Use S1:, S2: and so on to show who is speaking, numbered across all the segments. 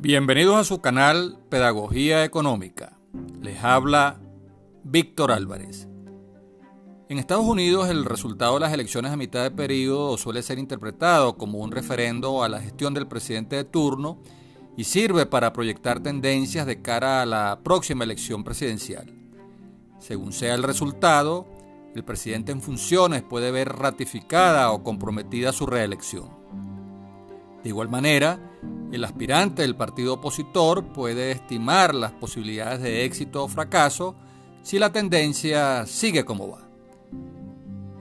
S1: Bienvenidos a su canal Pedagogía Económica. Les habla Víctor Álvarez. En Estados Unidos el resultado de las elecciones a mitad de periodo suele ser interpretado como un referendo a la gestión del presidente de turno y sirve para proyectar tendencias de cara a la próxima elección presidencial. Según sea el resultado, el presidente en funciones puede ver ratificada o comprometida su reelección. De igual manera, el aspirante del partido opositor puede estimar las posibilidades de éxito o fracaso si la tendencia sigue como va.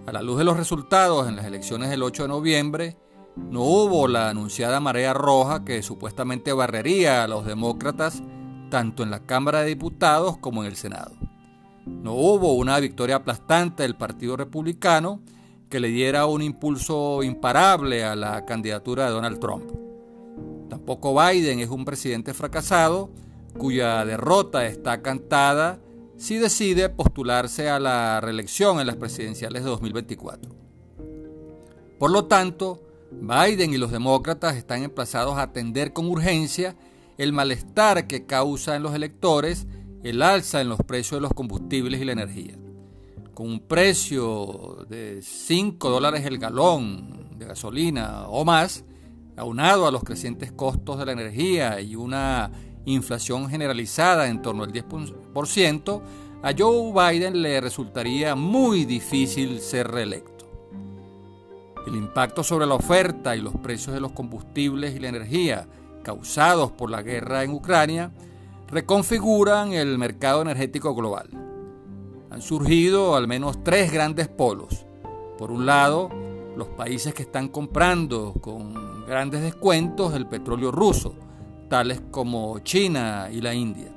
S1: A la luz de los resultados en las elecciones del 8 de noviembre, no hubo la anunciada marea roja que supuestamente barrería a los demócratas tanto en la Cámara de Diputados como en el Senado. No hubo una victoria aplastante del Partido Republicano que le diera un impulso imparable a la candidatura de Donald Trump. Tampoco Biden es un presidente fracasado cuya derrota está cantada si decide postularse a la reelección en las presidenciales de 2024. Por lo tanto, Biden y los demócratas están emplazados a atender con urgencia el malestar que causa en los electores el alza en los precios de los combustibles y la energía. Con un precio de 5 dólares el galón de gasolina o más, aunado a los crecientes costos de la energía y una inflación generalizada en torno al 10%, a Joe Biden le resultaría muy difícil ser reelecto. El impacto sobre la oferta y los precios de los combustibles y la energía causados por la guerra en Ucrania reconfiguran el mercado energético global. Han surgido al menos tres grandes polos. Por un lado, los países que están comprando con grandes descuentos el petróleo ruso, tales como China y la India.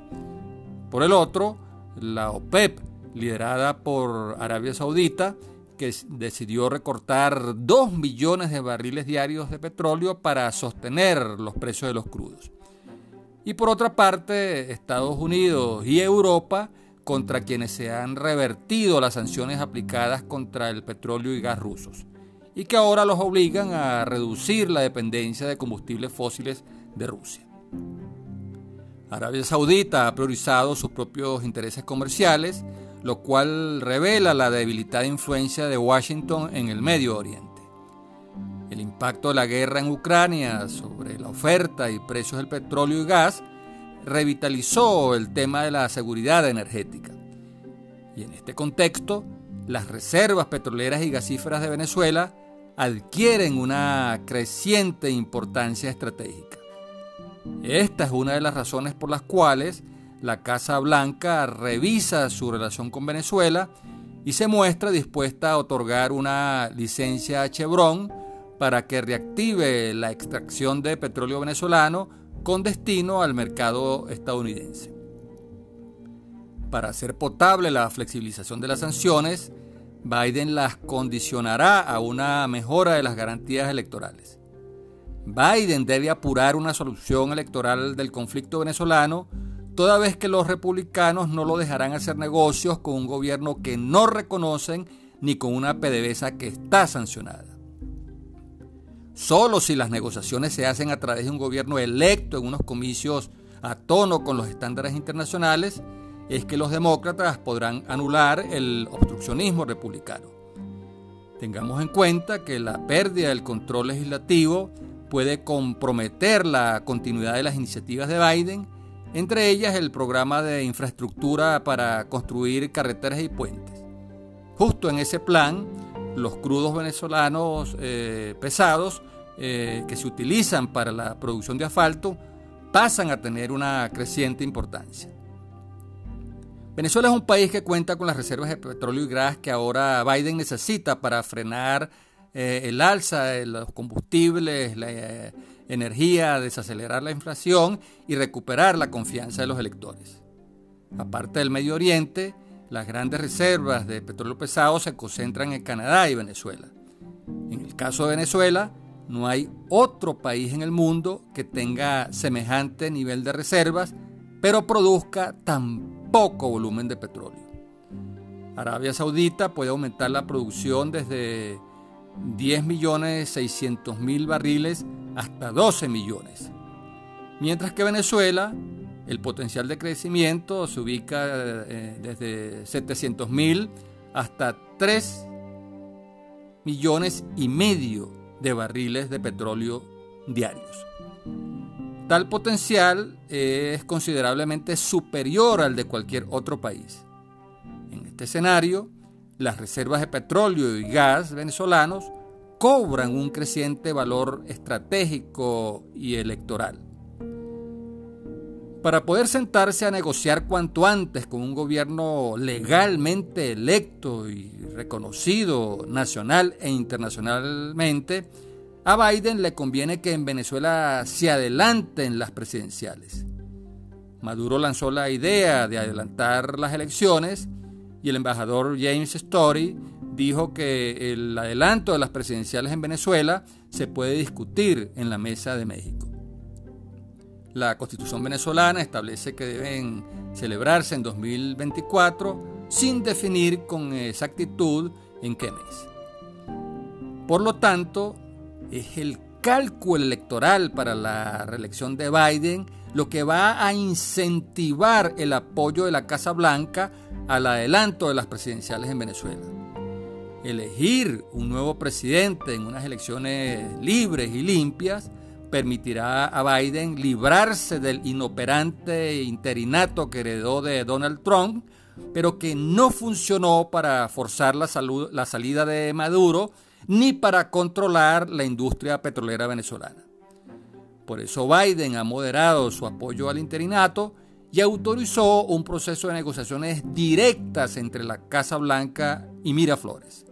S1: Por el otro, la OPEP, liderada por Arabia Saudita, que decidió recortar 2 millones de barriles diarios de petróleo para sostener los precios de los crudos. Y por otra parte, Estados Unidos y Europa, contra quienes se han revertido las sanciones aplicadas contra el petróleo y gas rusos y que ahora los obligan a reducir la dependencia de combustibles fósiles de Rusia. Arabia Saudita ha priorizado sus propios intereses comerciales, lo cual revela la debilitada influencia de Washington en el Medio Oriente. El impacto de la guerra en Ucrania sobre la oferta y precios del petróleo y gas revitalizó el tema de la seguridad energética. Y en este contexto, las reservas petroleras y gasíferas de Venezuela adquieren una creciente importancia estratégica. Esta es una de las razones por las cuales la Casa Blanca revisa su relación con Venezuela y se muestra dispuesta a otorgar una licencia a Chevron para que reactive la extracción de petróleo venezolano con destino al mercado estadounidense. Para hacer potable la flexibilización de las sanciones, Biden las condicionará a una mejora de las garantías electorales. Biden debe apurar una solución electoral del conflicto venezolano, toda vez que los republicanos no lo dejarán hacer negocios con un gobierno que no reconocen ni con una PDVSA que está sancionada. Solo si las negociaciones se hacen a través de un gobierno electo en unos comicios a tono con los estándares internacionales, es que los demócratas podrán anular el obstruccionismo republicano. Tengamos en cuenta que la pérdida del control legislativo puede comprometer la continuidad de las iniciativas de Biden, entre ellas el programa de infraestructura para construir carreteras y puentes. Justo en ese plan, los crudos venezolanos eh, pesados eh, que se utilizan para la producción de asfalto pasan a tener una creciente importancia. Venezuela es un país que cuenta con las reservas de petróleo y gas que ahora Biden necesita para frenar eh, el alza de los combustibles, la eh, energía, desacelerar la inflación y recuperar la confianza de los electores. Aparte del Medio Oriente, las grandes reservas de petróleo pesado se concentran en Canadá y Venezuela. En el caso de Venezuela, no hay otro país en el mundo que tenga semejante nivel de reservas, pero produzca tan poco volumen de petróleo. Arabia Saudita puede aumentar la producción desde 10 millones 600 mil barriles hasta 12 millones. Mientras que Venezuela, el potencial de crecimiento se ubica eh, desde 700 mil hasta 3 millones y medio de barriles de petróleo diarios. Tal potencial es considerablemente superior al de cualquier otro país. En este escenario, las reservas de petróleo y gas venezolanos cobran un creciente valor estratégico y electoral. Para poder sentarse a negociar cuanto antes con un gobierno legalmente electo y reconocido nacional e internacionalmente, a Biden le conviene que en Venezuela se adelanten las presidenciales. Maduro lanzó la idea de adelantar las elecciones y el embajador James Story dijo que el adelanto de las presidenciales en Venezuela se puede discutir en la mesa de México. La constitución venezolana establece que deben celebrarse en 2024 sin definir con exactitud en qué mes. Por lo tanto, es el cálculo electoral para la reelección de Biden lo que va a incentivar el apoyo de la Casa Blanca al adelanto de las presidenciales en Venezuela. Elegir un nuevo presidente en unas elecciones libres y limpias permitirá a Biden librarse del inoperante interinato que heredó de Donald Trump, pero que no funcionó para forzar la, la salida de Maduro ni para controlar la industria petrolera venezolana. Por eso Biden ha moderado su apoyo al interinato y autorizó un proceso de negociaciones directas entre la Casa Blanca y Miraflores.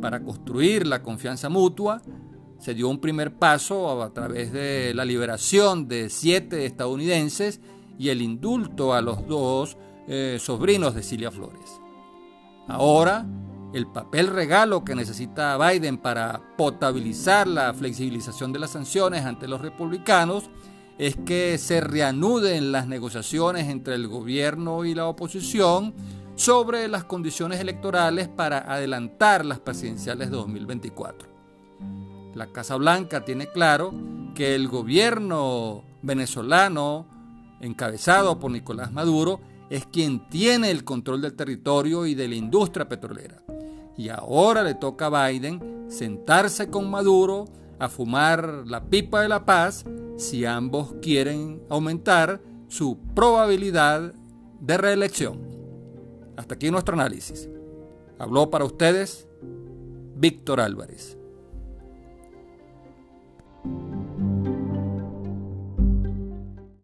S1: Para construir la confianza mutua, se dio un primer paso a través de la liberación de siete estadounidenses y el indulto a los dos eh, sobrinos de Cilia Flores. Ahora, el papel regalo que necesita Biden para potabilizar la flexibilización de las sanciones ante los republicanos es que se reanuden las negociaciones entre el gobierno y la oposición sobre las condiciones electorales para adelantar las presidenciales de 2024. La Casa Blanca tiene claro que el gobierno venezolano, encabezado por Nicolás Maduro, es quien tiene el control del territorio y de la industria petrolera. Y ahora le toca a Biden sentarse con Maduro a fumar la pipa de la paz si ambos quieren aumentar su probabilidad de reelección. Hasta aquí nuestro análisis. Habló para ustedes Víctor Álvarez.